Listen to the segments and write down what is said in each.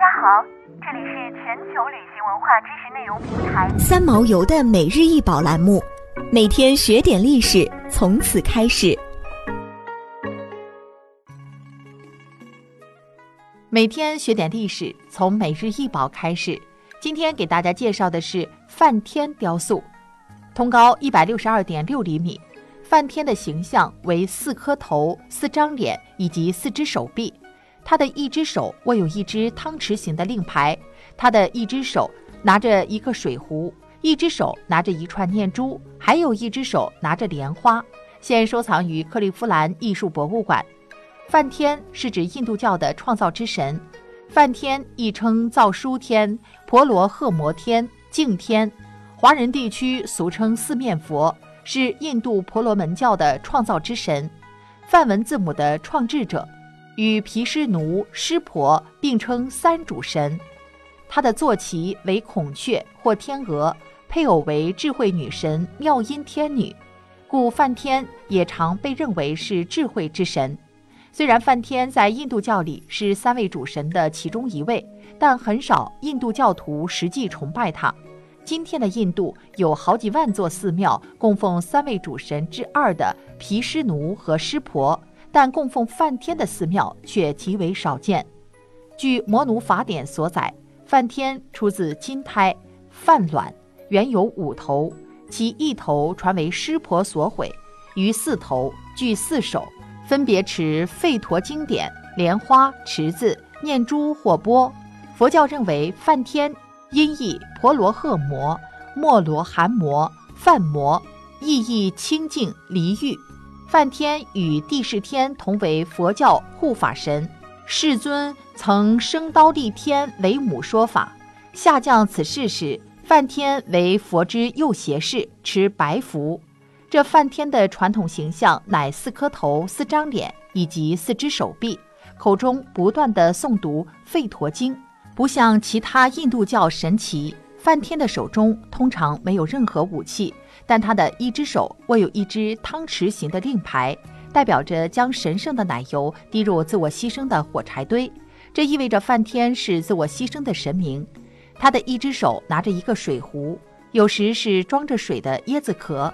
大家好，这里是全球旅行文化知识内容平台三毛游的每日一宝栏目，每天学点历史，从此开始。每天学点历史，从每日一宝开始。今天给大家介绍的是梵天雕塑，通高一百六十二点六厘米。梵天的形象为四颗头、四张脸以及四只手臂。他的一只手握有一只汤匙形的令牌，他的一只手拿着一个水壶，一只手拿着一串念珠，还有一只手拿着莲花。现收藏于克利夫兰艺术博物馆。梵天是指印度教的创造之神，梵天亦称造书天、婆罗贺摩天、净天，华人地区俗称四面佛，是印度婆罗门教的创造之神，梵文字母的创制者。与毗湿奴、湿婆并称三主神，他的坐骑为孔雀或天鹅，配偶为智慧女神妙音天女，故梵天也常被认为是智慧之神。虽然梵天在印度教里是三位主神的其中一位，但很少印度教徒实际崇拜他。今天的印度有好几万座寺庙供奉三位主神之二的毗湿奴和湿婆。但供奉梵天的寺庙却极为少见。据《摩奴法典》所载，梵天出自金胎梵卵，原有五头，其一头传为湿婆所毁，余四头具四手，分别持吠陀经典、莲花、池子、念珠或钵。佛教认为梵天音译婆罗诃摩、摩罗含摩、梵摩，意义清净离欲。梵天与帝释天同为佛教护法神，世尊曾升刀立天为母说法。下降此世时，梵天为佛之右胁侍，持白符。这梵天的传统形象乃四颗头、四张脸以及四只手臂，口中不断的诵读《吠陀经》，不像其他印度教神祇。梵天的手中通常没有任何武器，但他的一只手握有一只汤匙形的令牌，代表着将神圣的奶油滴入自我牺牲的火柴堆。这意味着梵天是自我牺牲的神明。他的一只手拿着一个水壶，有时是装着水的椰子壳，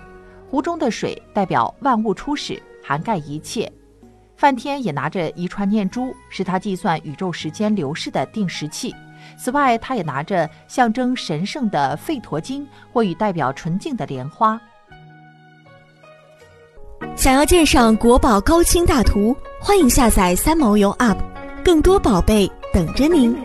壶中的水代表万物初始，涵盖一切。梵天也拿着一串念珠，是他计算宇宙时间流逝的定时器。此外，他也拿着象征神圣的吠陀经，或与代表纯净的莲花。想要鉴赏国宝高清大图，欢迎下载三毛游 App，更多宝贝等着您。